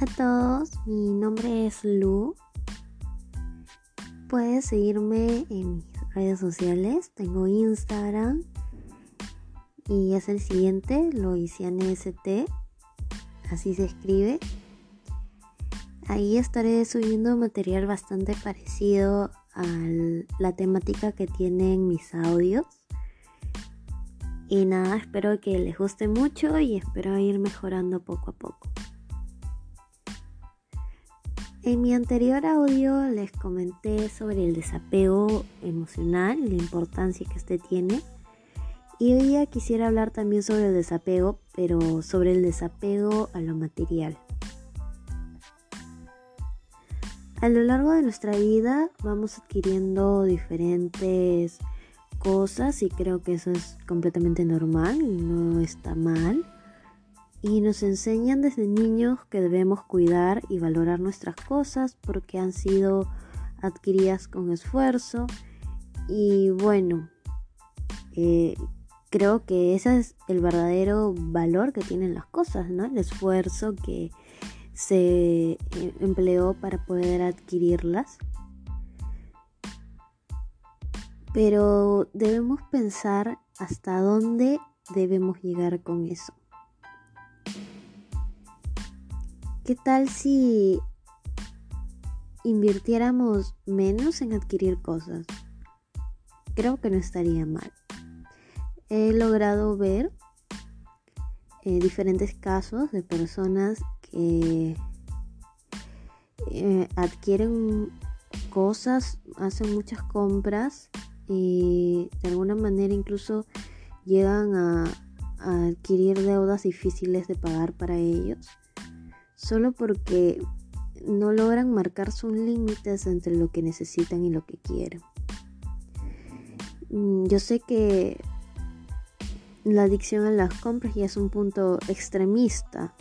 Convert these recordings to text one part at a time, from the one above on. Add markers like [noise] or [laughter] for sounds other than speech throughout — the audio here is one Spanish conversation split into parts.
A todos, mi nombre es Lu. Puedes seguirme en mis redes sociales. Tengo Instagram y es el siguiente, ST. Así se escribe. Ahí estaré subiendo material bastante parecido a la temática que tienen mis audios. Y nada, espero que les guste mucho y espero ir mejorando poco a poco. En mi anterior audio les comenté sobre el desapego emocional la importancia que este tiene. Y hoy día quisiera hablar también sobre el desapego, pero sobre el desapego a lo material. A lo largo de nuestra vida vamos adquiriendo diferentes cosas y creo que eso es completamente normal y no está mal. Y nos enseñan desde niños que debemos cuidar y valorar nuestras cosas porque han sido adquiridas con esfuerzo. Y bueno, eh, creo que ese es el verdadero valor que tienen las cosas, ¿no? El esfuerzo que se eh, empleó para poder adquirirlas. Pero debemos pensar hasta dónde debemos llegar con eso. ¿Qué tal si invirtiéramos menos en adquirir cosas? Creo que no estaría mal. He logrado ver eh, diferentes casos de personas que eh, adquieren cosas, hacen muchas compras y de alguna manera incluso llegan a, adquirir deudas difíciles de pagar para ellos, solo porque no logran marcar sus límites entre lo que necesitan y lo que quieren. Mm, yo sé que la adicción a las compras ya es un punto extremista,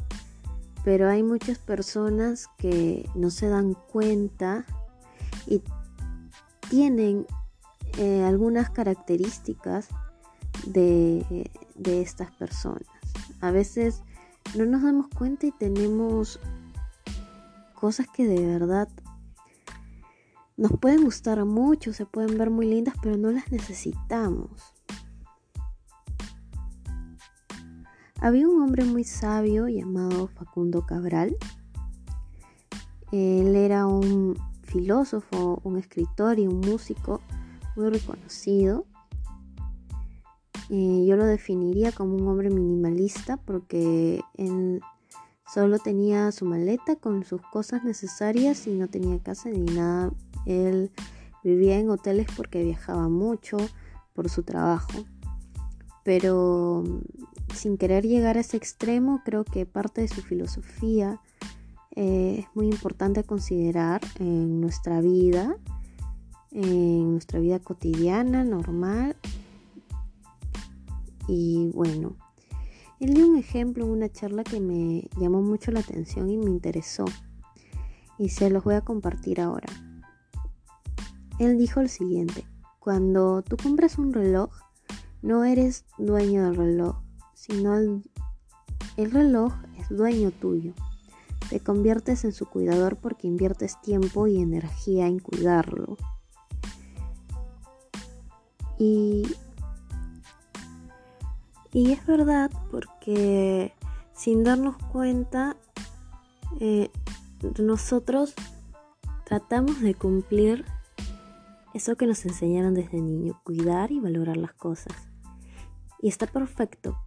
pero hay muchas personas que no se dan cuenta y tienen eh, algunas características de, de estas personas. A veces no nos damos cuenta y tenemos cosas que de verdad nos pueden gustar mucho, se pueden ver muy lindas, pero no las necesitamos. Había un hombre muy sabio llamado Facundo Cabral. Él era un filósofo, un escritor y un músico muy reconocido. Yo lo definiría como un hombre minimalista porque él solo tenía su maleta con sus cosas necesarias y no tenía casa ni nada. Él vivía en hoteles porque viajaba mucho por su trabajo. Pero mm, sin querer llegar a ese extremo, creo que parte de su filosofía eh, es muy importante considerar en nuestra vida en nuestra vida cotidiana, normal. Y bueno, él dio un ejemplo en una charla que me llamó mucho la atención y me interesó. Y se los voy a compartir ahora. Él dijo el siguiente, cuando tú compras un reloj, no eres dueño del reloj, sino el, el reloj es dueño tuyo. Te conviertes en su cuidador porque inviertes tiempo y energía en cuidarlo. Y, y es verdad porque sin darnos cuenta, eh, nosotros tratamos de cumplir eso que nos enseñaron desde niño, cuidar y valorar las cosas. Y está perfecto,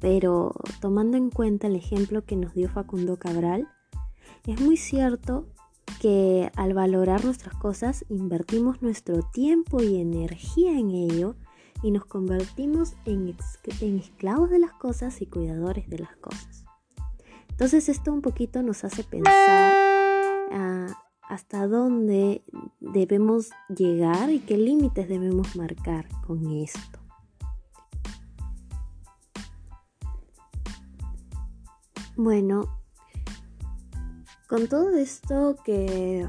pero tomando en cuenta el ejemplo que nos dio Facundo Cabral, es muy cierto que al valorar nuestras cosas invertimos nuestro tiempo y energía en ello y nos convertimos en, esclavos de las cosas y cuidadores de las cosas. Entonces esto un poquito nos hace pensar ah, hasta dónde debemos llegar y qué límites debemos marcar con esto. Bueno, con todo esto que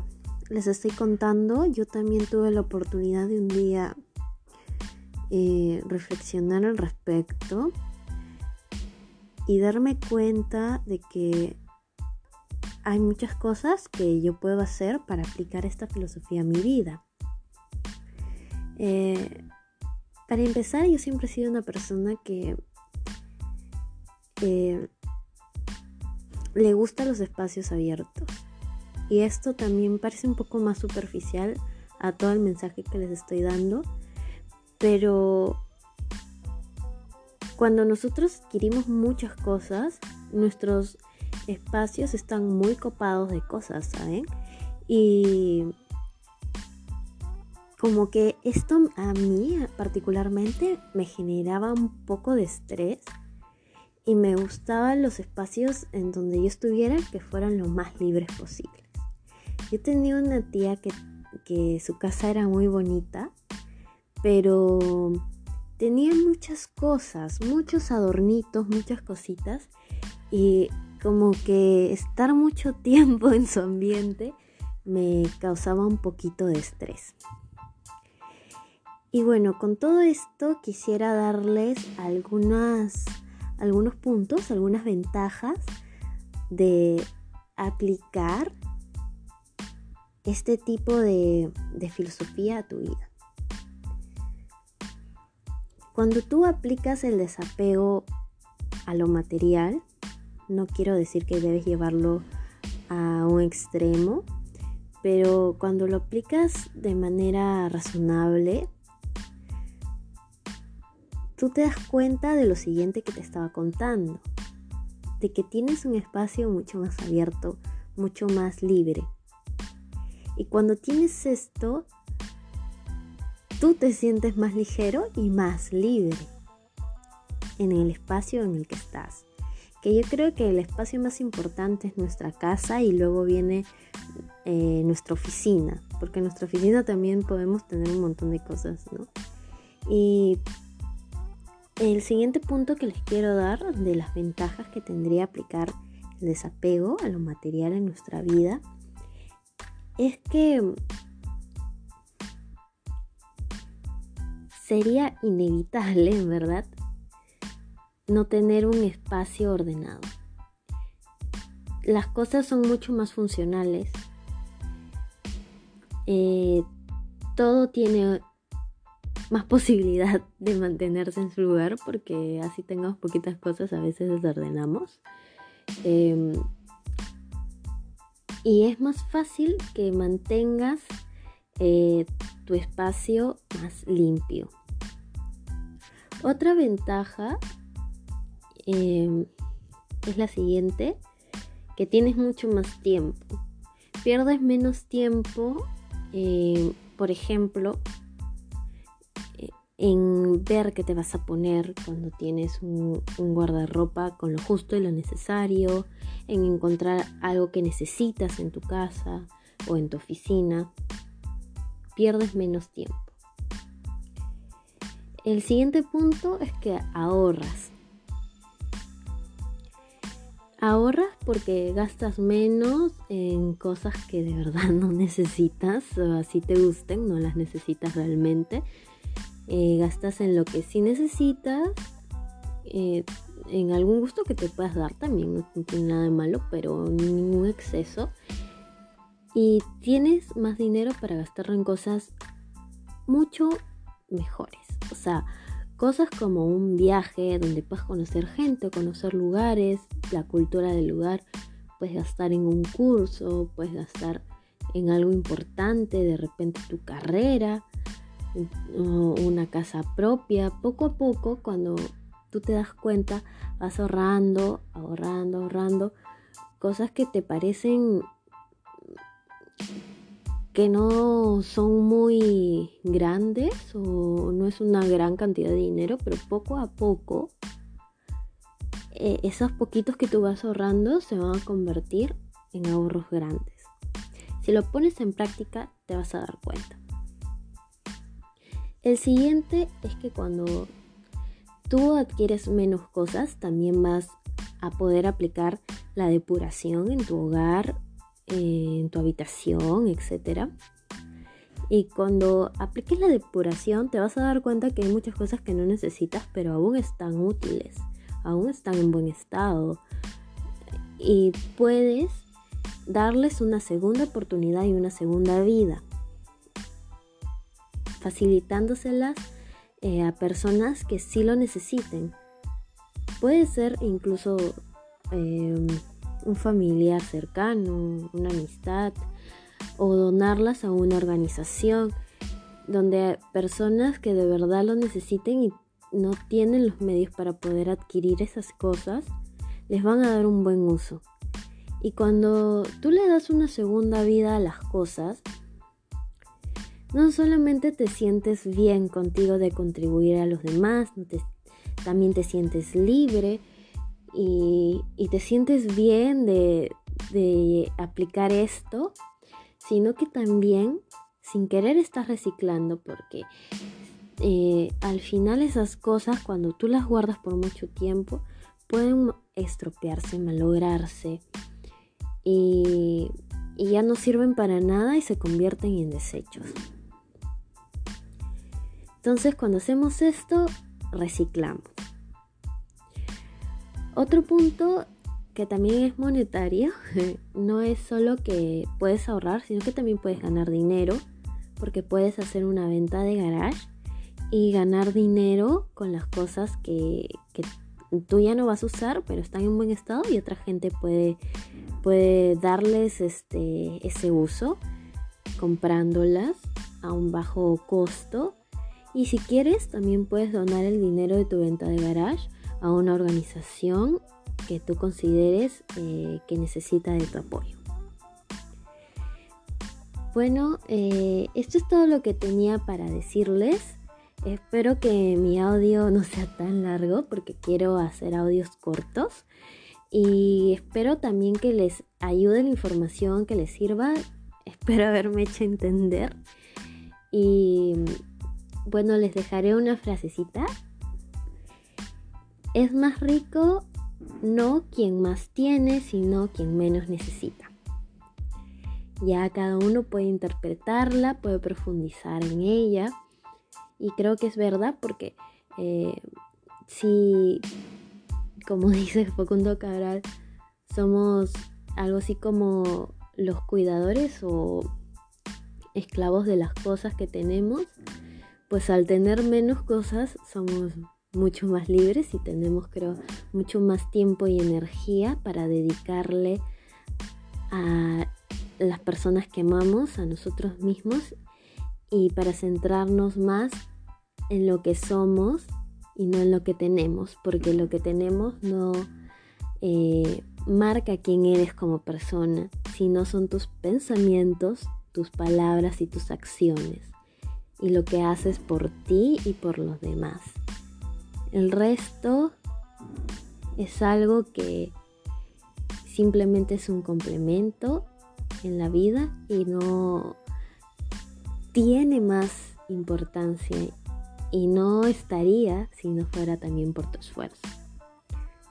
les estoy contando, yo también tuve la oportunidad de un día reflexionar al respecto y darme cuenta de que hay muchas cosas que yo puedo hacer para aplicar esta filosofía a mi vida. Eh, para empezar, yo siempre he sido una persona que eh, le gustan los espacios abiertos. Y esto también parece un poco más superficial a todo el mensaje que les estoy dando. Pero cuando nosotros adquirimos muchas cosas, nuestros espacios están muy copados de cosas, ¿saben? Y como que esto a mí particularmente me generaba un poco de estrés y me gustaban los espacios en donde yo estuviera que fueran lo más libres posibles. Yo tenía una tía que, que su casa era muy bonita, pero tenía muchas cosas, muchos adornitos, muchas cositas y como que estar mucho [laughs] tiempo en su ambiente me causaba un poquito de estrés. Y bueno, con todo esto quisiera darles algunas algunos puntos, algunas ventajas de aplicar este tipo de, filosofía a tu vida. Cuando tú aplicas el desapego a lo material, no quiero decir que debes llevarlo a un extremo, pero cuando lo aplicas de manera razonable, tú te das cuenta de lo siguiente que te estaba contando, de que tienes un espacio mucho más abierto, mucho más libre. Y cuando tienes esto, tú te sientes más ligero y más libre en el espacio en el que estás. Que yo creo que el espacio más importante es nuestra casa y luego viene eh, nuestra oficina, porque en nuestra oficina también podemos tener un montón de cosas, ¿no? Y el siguiente punto que les quiero dar de las ventajas que tendría aplicar el desapego a lo material en nuestra vida es que sería inevitable, en verdad, no tener un espacio ordenado. Las cosas son mucho más funcionales. Eh, todo tiene más [laughs] posibilidad de mantenerse en su lugar porque así tengamos poquitas cosas a veces desordenamos. Em, y es más fácil que mantengas eh, tu espacio más limpio. Otra ventaja em, es la siguiente, que tienes mucho más tiempo. Pierdes menos tiempo, em, por ejemplo, en ver qué te vas a poner cuando tienes un, guardarropa con lo justo y lo necesario, en encontrar algo que necesitas en tu casa o en tu oficina, pierdes menos tiempo. El siguiente punto es que ahorras. Ahorras porque gastas menos en cosas que de verdad no [laughs] necesitas así te gusten, no las necesitas realmente eh, gastas en lo que sí necesitas, eh, en algún gusto que te puedas dar también, no tiene nada de malo, pero ningún exceso. Y tienes más dinero para gastarlo en cosas mucho mejores. O sea, cosas como un viaje donde puedes conocer gente, conocer lugares, la cultura del lugar. Puedes gastar en un curso, puedes gastar en algo importante, de repente tu carrera una casa propia, poco a poco, cuando tú te das cuenta, vas ahorrando, ahorrando, ahorrando, cosas que te parecen que no son muy grandes o no es una gran cantidad de dinero, pero poco a poco eh, esos poquitos que tú vas ahorrando se van a convertir en ahorros grandes. Si lo pones en práctica te vas a dar cuenta. El siguiente es que cuando tú adquieres menos cosas, también vas a poder aplicar la depuración en tu hogar, en tu habitación, etc. Y cuando apliques la depuración te vas a dar cuenta que hay muchas cosas que no necesitas, pero aún están útiles, aún están en buen estado. Y puedes darles una segunda oportunidad y una segunda vida, facilitándoselas eh, a personas que sí lo necesiten. Puede ser incluso em, un familiar cercano, una amistad, o donarlas a una organización donde personas que de verdad lo necesiten y no tienen los medios para poder adquirir esas cosas, les van a dar un buen uso. Y cuando tú le das una segunda vida a las cosas, no solamente te sientes bien contigo de contribuir a los demás, también te sientes libre y, te sientes bien de, aplicar esto, sino que también sin querer estás reciclando porque eh, al final esas cosas cuando tú las guardas por mucho tiempo pueden estropearse, malograrse y, y ya no sirven para nada y se convierten en desechos. Entonces cuando hacemos esto, reciclamos. Otro punto que también es monetario, [laughs] no es solo que puedes ahorrar, sino que también puedes ganar dinero, porque puedes hacer una venta de garage y ganar dinero con las cosas que, tú ya no vas a usar, pero están en buen estado y otra gente puede, puede darles este, ese uso comprándolas a un bajo costo. Y si quieres, también puedes donar el dinero de tu venta de garage a una organización que tú consideres eh, que necesita de tu apoyo. Bueno, eh, esto es todo lo que tenía para decirles. Espero que mi audio no sea tan largo porque quiero hacer audios cortos. Y espero también que les ayude la información, que les sirva. [laughs] Espero haberme hecho entender. Y bueno, les dejaré una frasecita. Es más rico no quien más tiene, sino quien menos necesita. Ya cada uno puede interpretarla, puede profundizar en ella y creo que es verdad porque eh, si, como [laughs] dice Facundo Cabral, somos algo así como los cuidadores o esclavos de las cosas que tenemos, pues al tener menos cosas somos mucho más libres y tenemos creo mucho más tiempo y energía para dedicarle a las personas que amamos, a nosotros mismos y para centrarnos más en lo que somos y no en lo que tenemos, porque lo que tenemos no eh, marca quién eres como persona, sino son tus pensamientos, tus palabras y tus acciones, y lo que haces por ti y por los demás. El resto es algo que simplemente es un complemento en la vida y no tiene más importancia y no estaría si no fuera también por tu esfuerzo.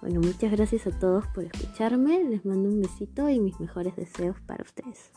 Bueno, muchas gracias a todos por escucharme, les mando un besito y mis mejores deseos para ustedes.